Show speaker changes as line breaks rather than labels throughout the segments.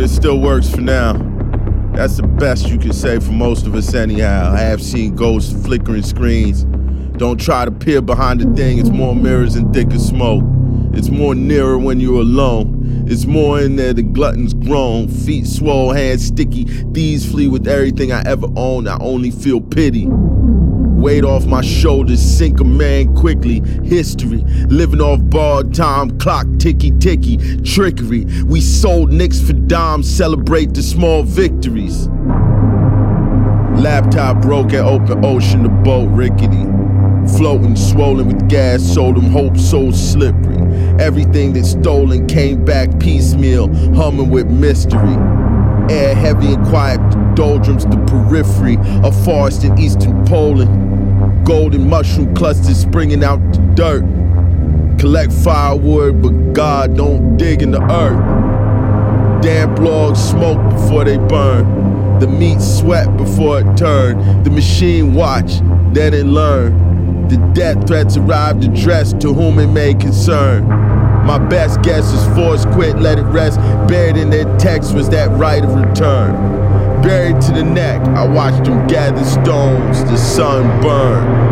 but it still works for now. That's the best you can say for most of us, anyhow. I have seen ghosts flickering screens. Don't try to peer behind the thing, it's more mirrors and thicker smoke. It's more nearer when you're alone. It's more in there, the glutton's grown. Feet swole, hands sticky. Thieves flee with everything I ever owned. I only feel pity. Weight off my shoulders, sink a man quickly. History, living off borrowed time, clock ticky ticky. Trickery, we sold nicks for dimes, celebrate the small victories. Laptop broke at open ocean, the boat rickety. Floating, swollen with gas, sold them hope so slippery. Everything that's stolen came back piecemeal, humming with mystery. Air heavy and quiet, the doldrums, the periphery of forest in eastern Poland. Golden mushroom clusters springing out the dirt. Collect firewood, but God don't dig in the earth. Damn logs smoke before they burn. The meat sweat before it turn. The machine watch, then it learn. The death threats arrived addressed to whom it may concern. My best guess is force quit, let it rest. Buried in their text was that right of return. Buried to the neck, I watched them gather stones, the sun burn.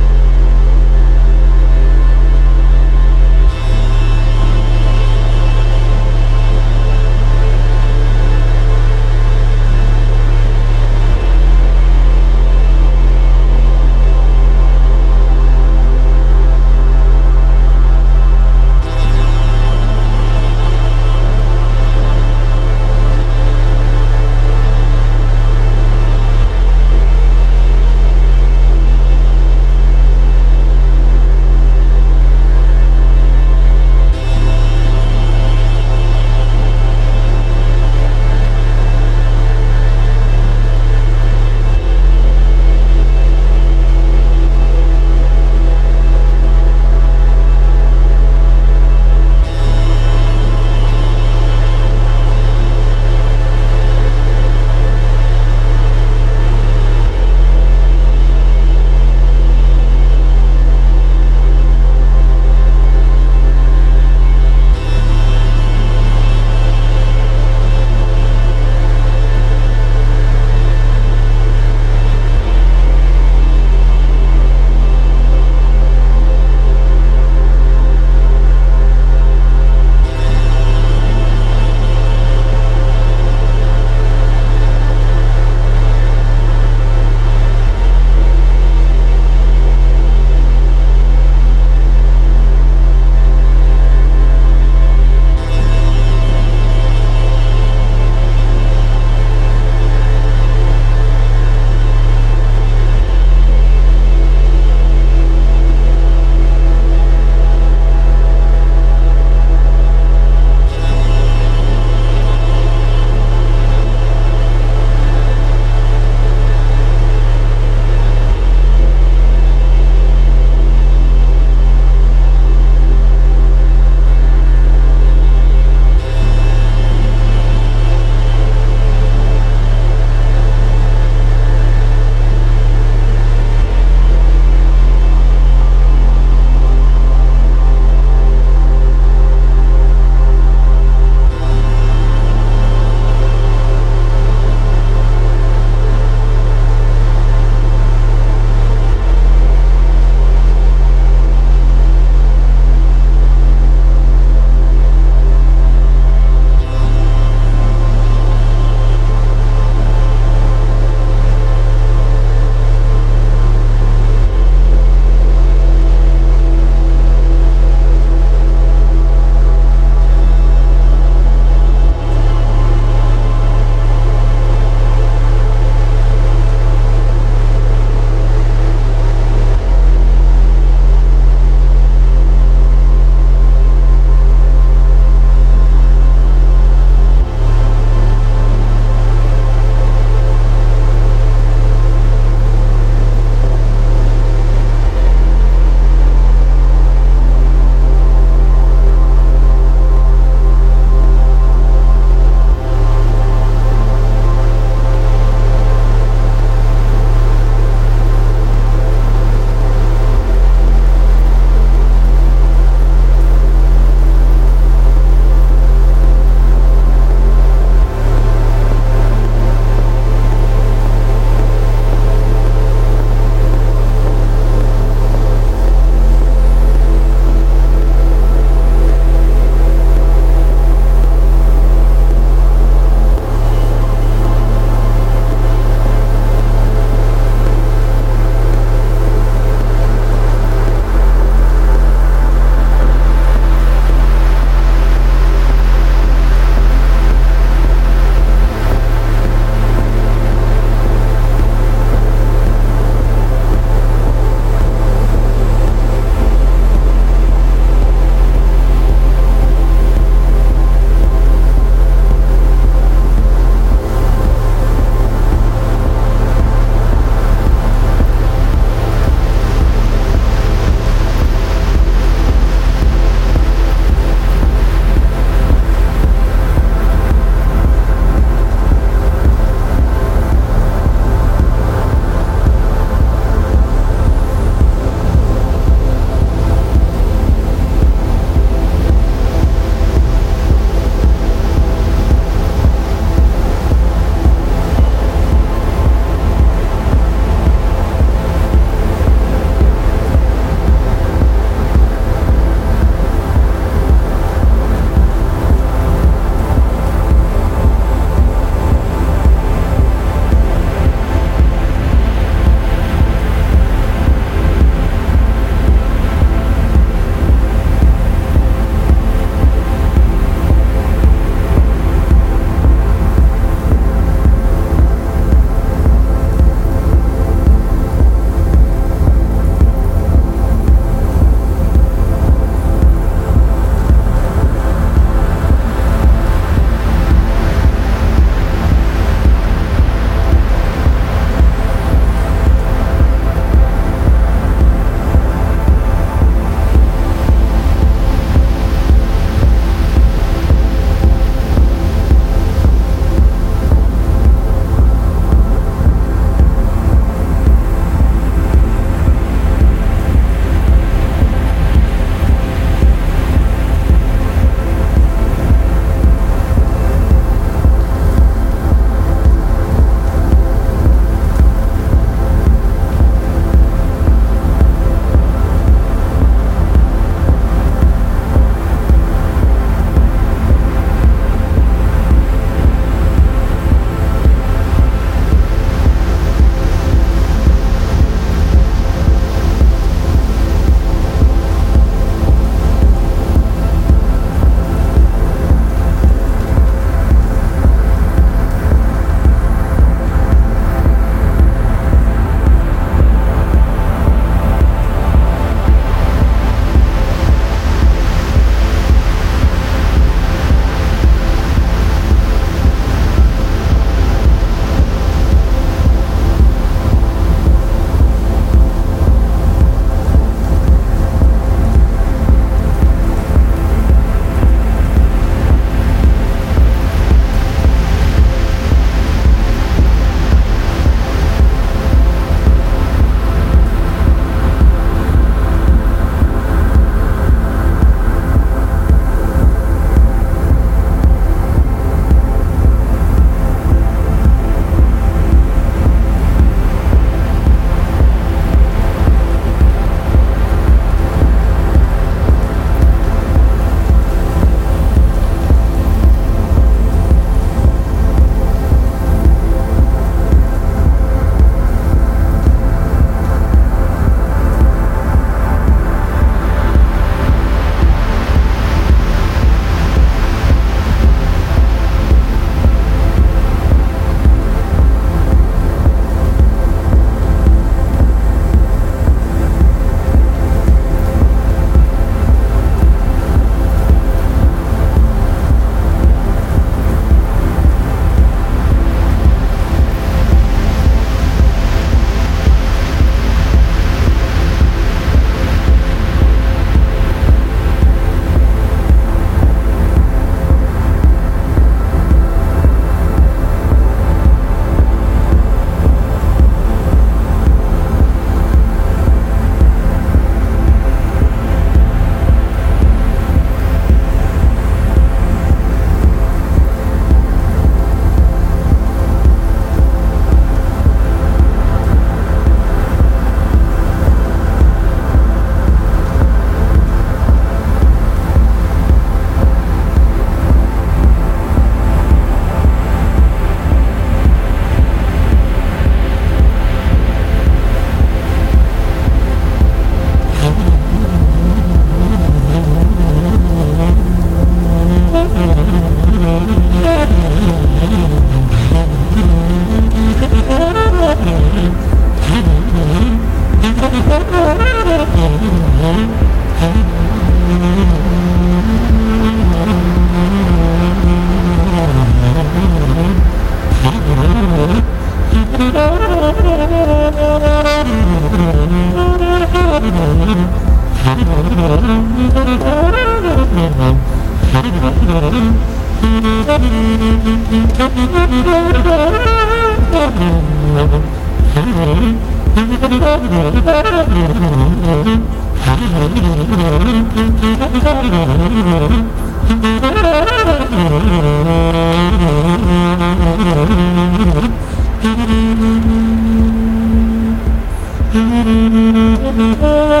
Ha ha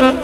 ha!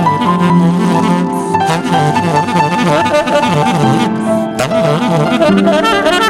Ha ha ha ha!